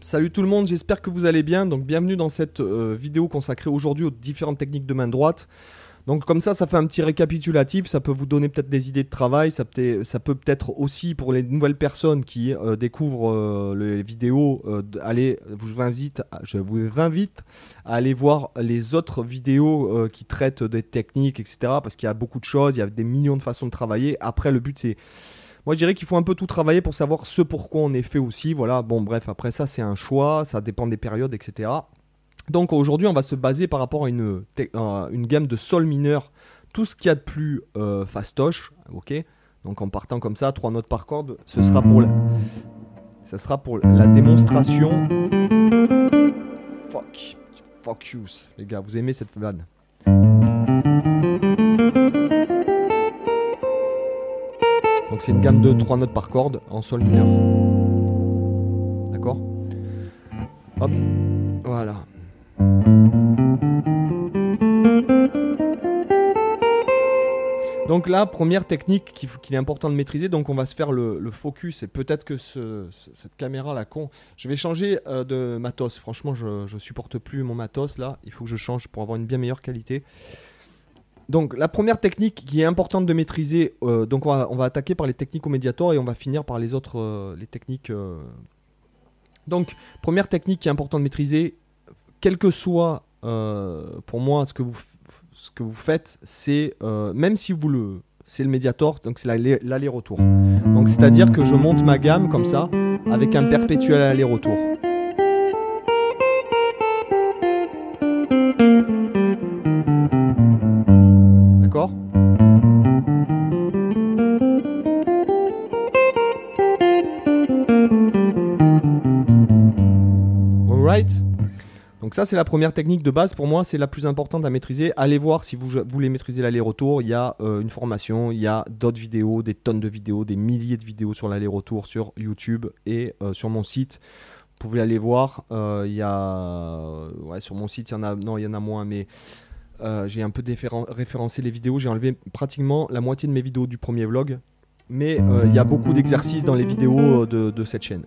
Salut tout le monde, j'espère que vous allez bien. Donc bienvenue dans cette euh, vidéo consacrée aujourd'hui aux différentes techniques de main droite. Donc comme ça, ça fait un petit récapitulatif, ça peut vous donner peut-être des idées de travail, ça peut, peut-être aussi pour les nouvelles personnes qui euh, découvrent euh, les vidéos, aller, je vous, invite, je vous invite à aller voir les autres vidéos qui traitent des techniques, etc. Parce qu'il y a beaucoup de choses, il y a des millions de façons de travailler. Après, le but c'est moi, je dirais qu'il faut un peu tout travailler pour savoir ce pourquoi on est fait aussi. Voilà, bon, bref, après ça, c'est un choix, ça dépend des périodes, etc. Donc aujourd'hui, on va se baser par rapport à une, une gamme de sol mineur, tout ce qu'il y a de plus euh, fastoche, ok Donc en partant comme ça, trois notes par corde, ce sera pour la, ce sera pour la démonstration. Fuck, fuck you, les gars, vous aimez cette vanne Donc c'est une gamme de 3 notes par corde en sol mineur. D'accord Hop, voilà. Donc là, première technique qu'il est important de maîtriser, donc on va se faire le, focus, et peut-être que cette caméra là con, je vais changer euh, de matos, franchement je, je supporte plus mon matos là, il faut que je change pour avoir une bien meilleure qualité. Donc la première technique qui est importante de maîtriser, euh, donc on va, attaquer par les techniques au médiator et on va finir par les autres euh, les techniques. Euh. Donc première technique qui est importante de maîtriser, quel que soit pour moi ce que vous ce que vous faites, c'est même si vous le c'est le médiator, donc c'est l'aller-retour. Donc c'est-à-dire que je monte ma gamme comme ça avec un perpétuel aller-retour. Donc ça, c'est la première technique de base. Pour moi, c'est la plus importante à maîtriser. Allez voir si vous voulez maîtriser l'aller-retour. Il y a euh, une formation, il y a d'autres vidéos, des tonnes de vidéos, des milliers de vidéos sur l'aller-retour sur YouTube et euh, sur mon site. Vous pouvez aller voir. Euh, il y a... Sur mon site, il y en a... Non, il y en a moins, mais... j'ai un peu référencé les vidéos. J'ai enlevé pratiquement la moitié de mes vidéos du premier vlog. Mais il y a beaucoup d'exercices dans les vidéos de cette chaîne.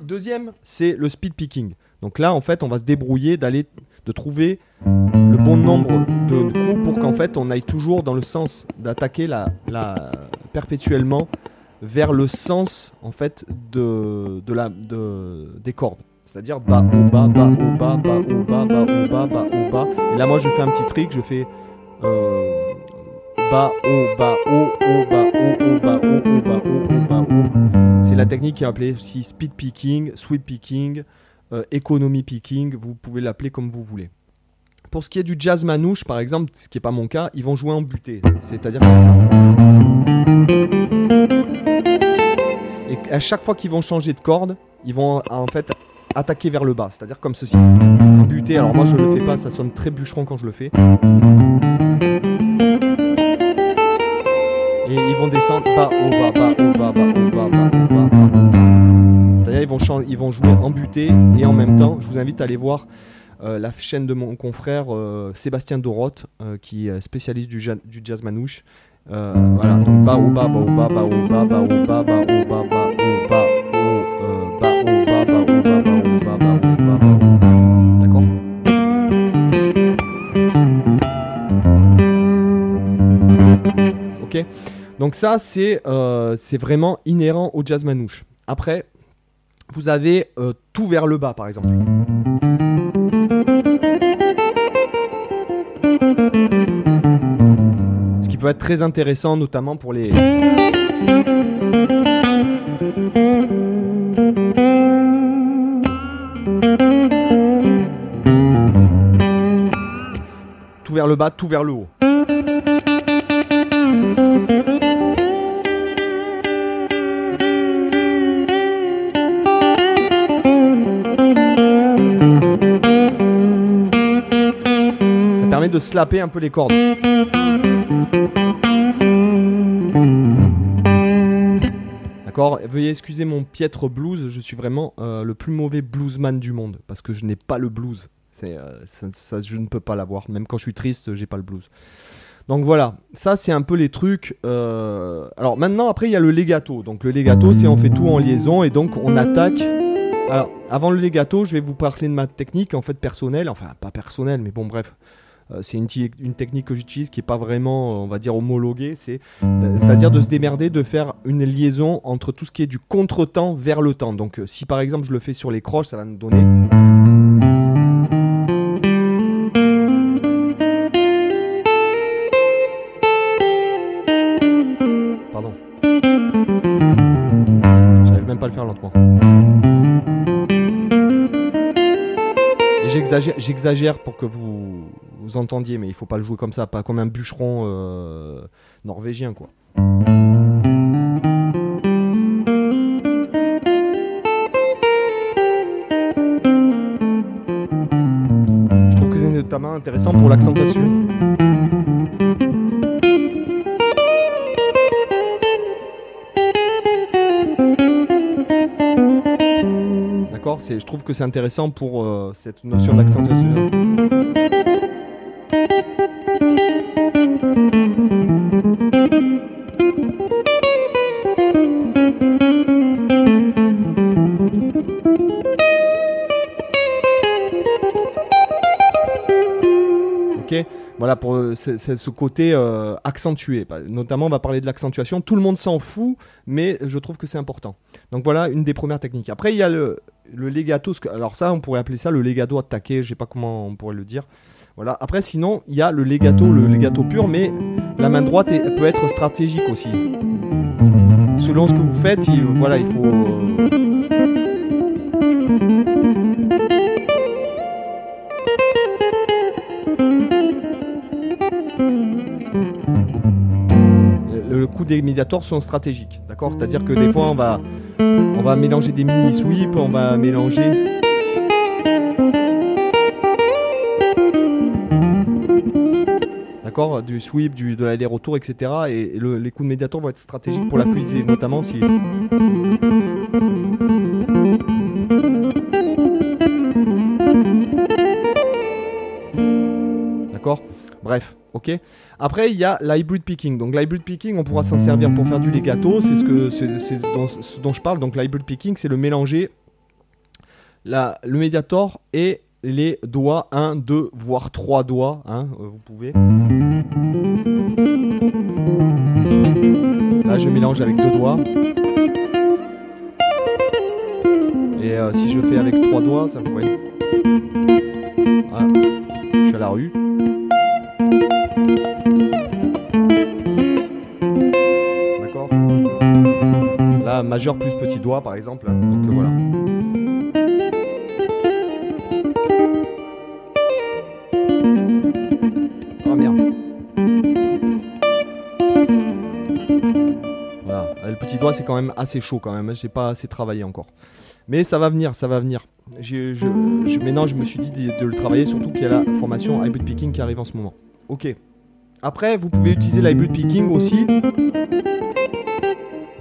Deuxième, c'est le speed picking. Donc là, en fait, on va se débrouiller de trouver le bon nombre de coups pour qu'en fait, on aille toujours dans le sens d'attaquer la, la, perpétuellement vers le sens en fait de, de la, de, des cordes. C'est-à-dire bas, haut, bas, bas, haut, bas, bas, haut, bas, bas, haut, bas, bas, haut, bas. Et là, moi, je fais un petit trick, je fais euh, bas, haut, bas, haut, haut, bas, haut, haut, bas, haut, haut, bas, haut, la technique qui est appelée aussi speed picking, sweep picking, euh, economy picking, vous pouvez l'appeler comme vous voulez. Pour ce qui est du jazz manouche, par exemple, ce qui n'est pas mon cas, ils vont jouer en butée, c'est-à-dire comme ça. Et à chaque fois qu'ils vont changer de corde, ils vont en fait attaquer vers le bas, c'est-à-dire comme ceci. En butée, alors moi je le fais pas, ça sonne très bûcheron quand je le fais. Et ils vont descendre bas, haut, bas, bas, vont, jouer en butée et en même temps, je vous invite à aller voir euh, la chaîne de mon confrère euh, Sébastien Doroth, euh, qui est spécialiste du, du jazz manouche. voilà, donc bas ou bas, bas ou bas, bas ou bas, bas ou bas, bas ou bas, bas ou bas, ou bas ou bas, bas ou bas, bas ou bas, bas ou bas, D'accord Ok Donc ça, c'est vraiment inhérent au jazz manouche. Après, vous avez euh, tout vers le bas, par exemple. Ce qui peut être très intéressant, notamment pour les... Tout vers le bas, tout vers le haut. De slapper un peu les cordes. D'accord Veuillez excuser mon piètre blues, je suis vraiment euh, le plus mauvais bluesman du monde, parce que je n'ai pas le blues. Euh, ça, je ne peux pas l'avoir, même quand je suis triste, j'ai pas le blues. Donc voilà, ça c'est un peu les trucs. Euh, alors maintenant, après, il y a le legato. Donc le legato, c'est on fait tout en liaison et donc on attaque Alors, avant le legato, je vais vous parler de ma technique en fait personnelle, enfin pas personnelle, mais bon bref, c'est une, technique que j'utilise qui n'est pas vraiment, on va dire, homologuée. C'est-à-dire de se démerder, de faire une liaison entre tout ce qui est du contretemps vers le temps. Donc, euh, si par exemple je le fais sur les croches, ça va nous donner. Pardon. J'arrive même pas à le faire lentement. J'exagère pour que vous, vous entendiez, mais il faut pas le jouer comme ça, pas comme un bûcheron euh, norvégien, quoi. Je trouve que c'est notamment intéressant pour l'accentuation. D'accord Je trouve que c'est intéressant pour euh, cette notion d'accentuation. Voilà pour euh, ce côté euh, accentué. Notamment, on va parler de l'accentuation. Tout le monde s'en fout, mais je trouve que c'est important. Donc voilà une des premières techniques. Après, il y a le, le legato. Alors ça, on pourrait appeler ça le legato attaqué. Je sais pas comment on pourrait le dire. Voilà. Après, sinon, il y a le legato, le legato pur, mais la main droite peut être stratégique aussi. Selon ce que vous faites, il faut. Euh, des médiators sont stratégiques, d'accord? C'est-à-dire que des fois on va, on va mélanger des mini sweeps, on va mélanger d'accord, du sweep, du, de l'aller-retour, etc. Et, les coups de médiator vont être stratégiques pour la fluidité, notamment si ok. Après, il y a l'hybrid picking. Donc, l'hybrid picking, on pourra s'en servir pour faire du legato. C'est ce, que, c'est, ce dont je parle. Donc, l'hybrid picking, c'est le mélanger la, le médiator et les doigts, 1, 2, voire 3 doigts. Hein, euh, vous pouvez. Là, je mélange avec deux doigts. Et euh, si je fais avec trois doigts, ça pourrait. Je suis à la rue. Majeur plus petit doigt, par exemple. Donc euh, voilà. Oh merde. Voilà. Le petit doigt, c'est quand même assez chaud quand même. J'ai pas assez travaillé encore. Mais ça va venir, ça va venir. Je, je, maintenant, je me suis dit de, de le travailler, surtout qu'il y a la formation hybrid picking qui arrive en ce moment. Ok. Après, vous pouvez utiliser l'hybrid picking aussi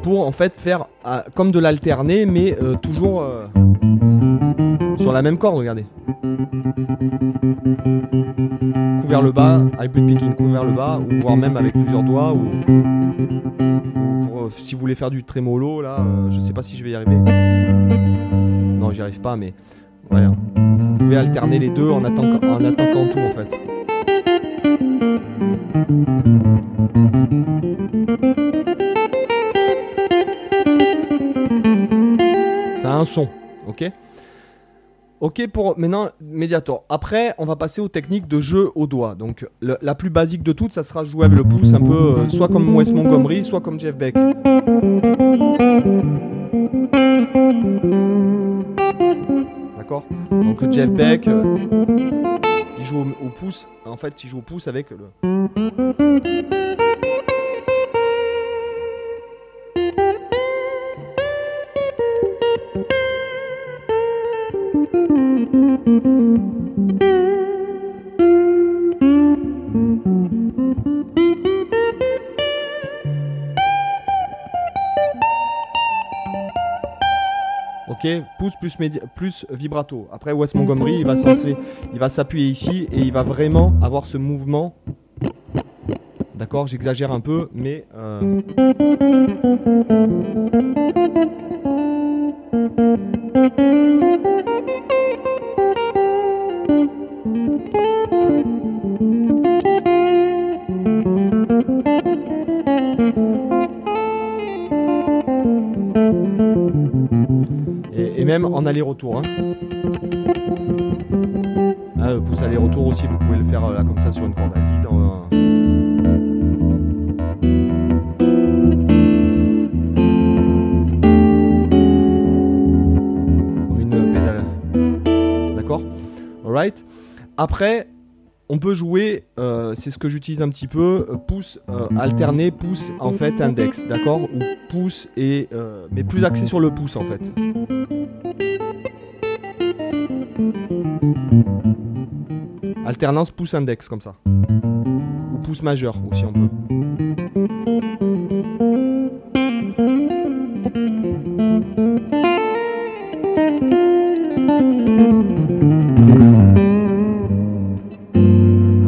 pour en fait faire euh, comme de l'alterner, mais euh, toujours euh, sur la même corde. Regardez. Coup vers le bas, hybrid picking, coup vers le bas, ou voire même avec plusieurs doigts, ou, si vous voulez faire du trémolo là, je sais pas si je vais y arriver. Non, j'y arrive pas, mais voilà. Vous pouvez alterner les deux en, attaquant, en attaquant tout en fait. Un son, ok? Ok pour maintenant Mediator. Après, on va passer aux techniques de jeu au doigt. Donc la plus basique de toutes, ça sera jouer avec le pouce un peu, euh, soit comme Wes Montgomery, soit comme Jeff Beck. D'accord? Donc Jeff Beck, euh, il joue au, pouce. En fait, il joue au pouce avec le. Pouce plus, vibrato. Après Wes Montgomery, il va il va s'appuyer ici et il va vraiment avoir ce mouvement. D'accord, j'exagère un peu, mais euh, même en aller-retour. Hein. Ah, le pouce aller-retour aussi, vous pouvez le faire euh, là comme ça sur une corde à vide. Comme une pédale. D'accord? Alright. Après, on peut jouer, euh, c'est ce que j'utilise un petit peu, euh, pouce alterné, pouce en fait index, d'accord? Ou pouce et mais plus axé sur le pouce en fait. Alternance pouce index comme ça. Ou pouce majeur aussi on peut.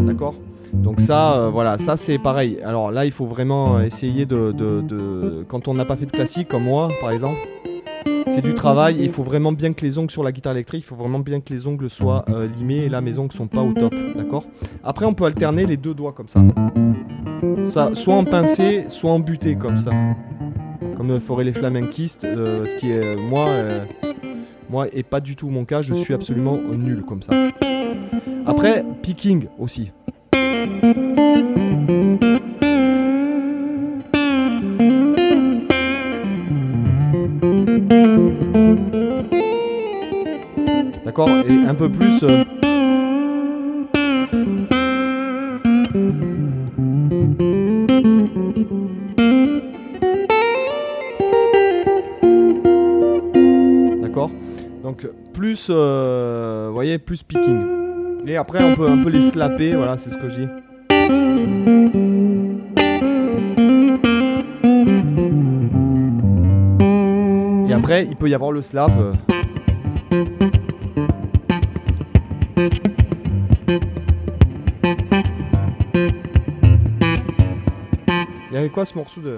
D'accord Donc ça, euh, voilà, ça c'est pareil. Alors là, il faut vraiment essayer de... de... Quand on n'a pas fait de classique, comme moi par exemple, c'est du travail. Il faut vraiment bien que les ongles sur la guitare électrique, il faut vraiment bien que les ongles soient euh, limés. Et là, mes ongles sont pas au top, d'accord? Après, on peut alterner les deux doigts comme ça. ça soit en pincé, soit en buté comme ça. Comme feraient les flamenquistes, euh, ce qui est moi, euh, moi et pas du tout mon cas. Je suis absolument nul comme ça. Après, picking aussi. Et un peu plus. Euh, D'accord Donc plus, euh, voyez, plus picking. Et après on peut un peu les slapper, voilà, c'est ce que je dis. Et après, il peut y avoir le slap. Euh. Quoi ce morceau de...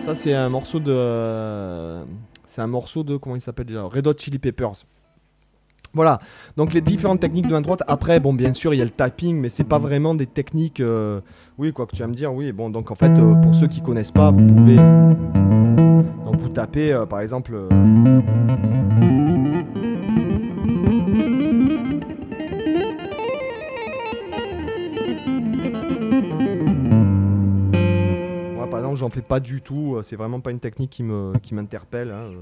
Ça c'est un morceau de... C'est un morceau de... Comment il s'appelle déjà? Red Hot Chili Peppers. Voilà, donc les différentes techniques de main droite. Après, bon, bien sûr, il y a le tapping, mais c'est pas vraiment des techniques. Euh, oui, quoi que tu vas me dire, oui. Bon, donc en fait, euh, pour ceux qui connaissent pas, vous pouvez. Donc vous tapez, euh, par exemple. Moi, par exemple, j'en fais pas du tout. C'est vraiment pas une technique qui me qui m'interpelle. Hein.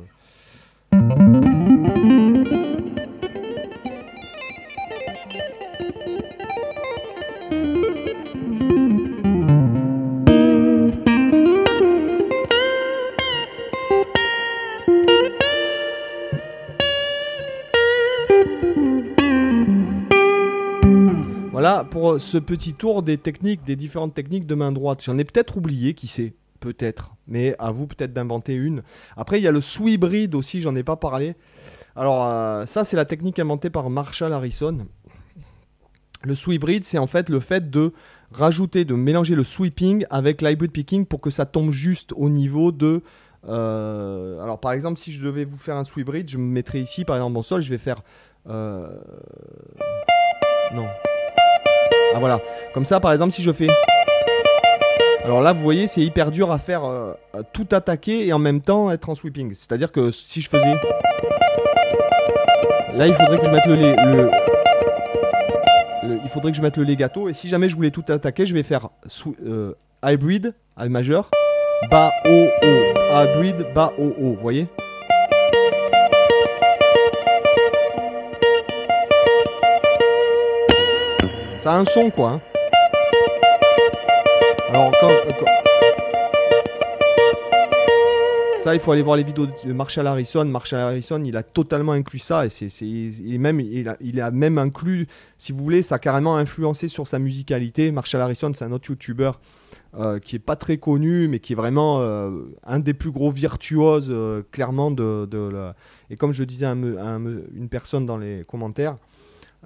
Voilà pour ce petit tour des techniques, des différentes techniques de main droite. J'en ai peut-être oublié, qui sait Peut-être. Mais à vous peut-être d'inventer une. Après, il y a le sweep aussi, j'en ai pas parlé. Alors, euh, ça, c'est la technique inventée par Marshall Harrison. Le sweep c'est en fait le fait de rajouter, de mélanger le sweeping avec l'hybrid picking pour que ça tombe juste au niveau de. Euh, alors, par exemple, si je devais vous faire un sweep je me mettrais ici, par exemple, mon sol, je vais faire. Euh, non. Ah voilà. Comme ça, par exemple, si je fais... Alors là, vous voyez, c'est hyper dur à faire euh, tout attaquer et en même temps être en sweeping. C'est-à-dire que si je faisais... Là, il faudrait que je mette le, le... Il faudrait que je mette le legato. Et si jamais je voulais tout attaquer, je vais faire euh, hybrid, A majeur, bas, haut, haut. Hybrid, bas, haut, haut. Vous voyez? Ça a un son quoi. Hein. Alors quand, Ça, il faut aller voir les vidéos de Marshall Harrison. Marshall Harrison, il a totalement inclus ça et c'est, il, même, il, a, il a même inclus, si vous voulez, ça a carrément influencé sur sa musicalité. Marshall Harrison, c'est un autre YouTuber euh, qui est pas très connu, mais qui est vraiment euh, un des plus gros virtuoses, euh, clairement. De, de Et comme je disais à, une personne dans les commentaires,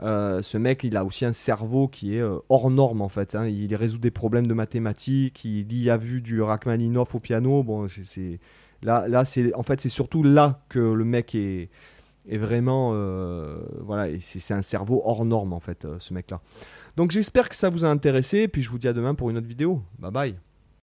euh, ce mec, il a aussi un cerveau qui est euh, hors norme en fait. Hein. Il résout des problèmes de mathématiques. Il y a vu du Rachmaninoff au piano. Bon, c'est Là, là c'est en fait c'est surtout là que le mec est, vraiment euh, voilà c'est un cerveau hors norme en fait ce mec là. Donc j'espère que ça vous a intéressé puis je vous dis à demain pour une autre vidéo. Bye bye.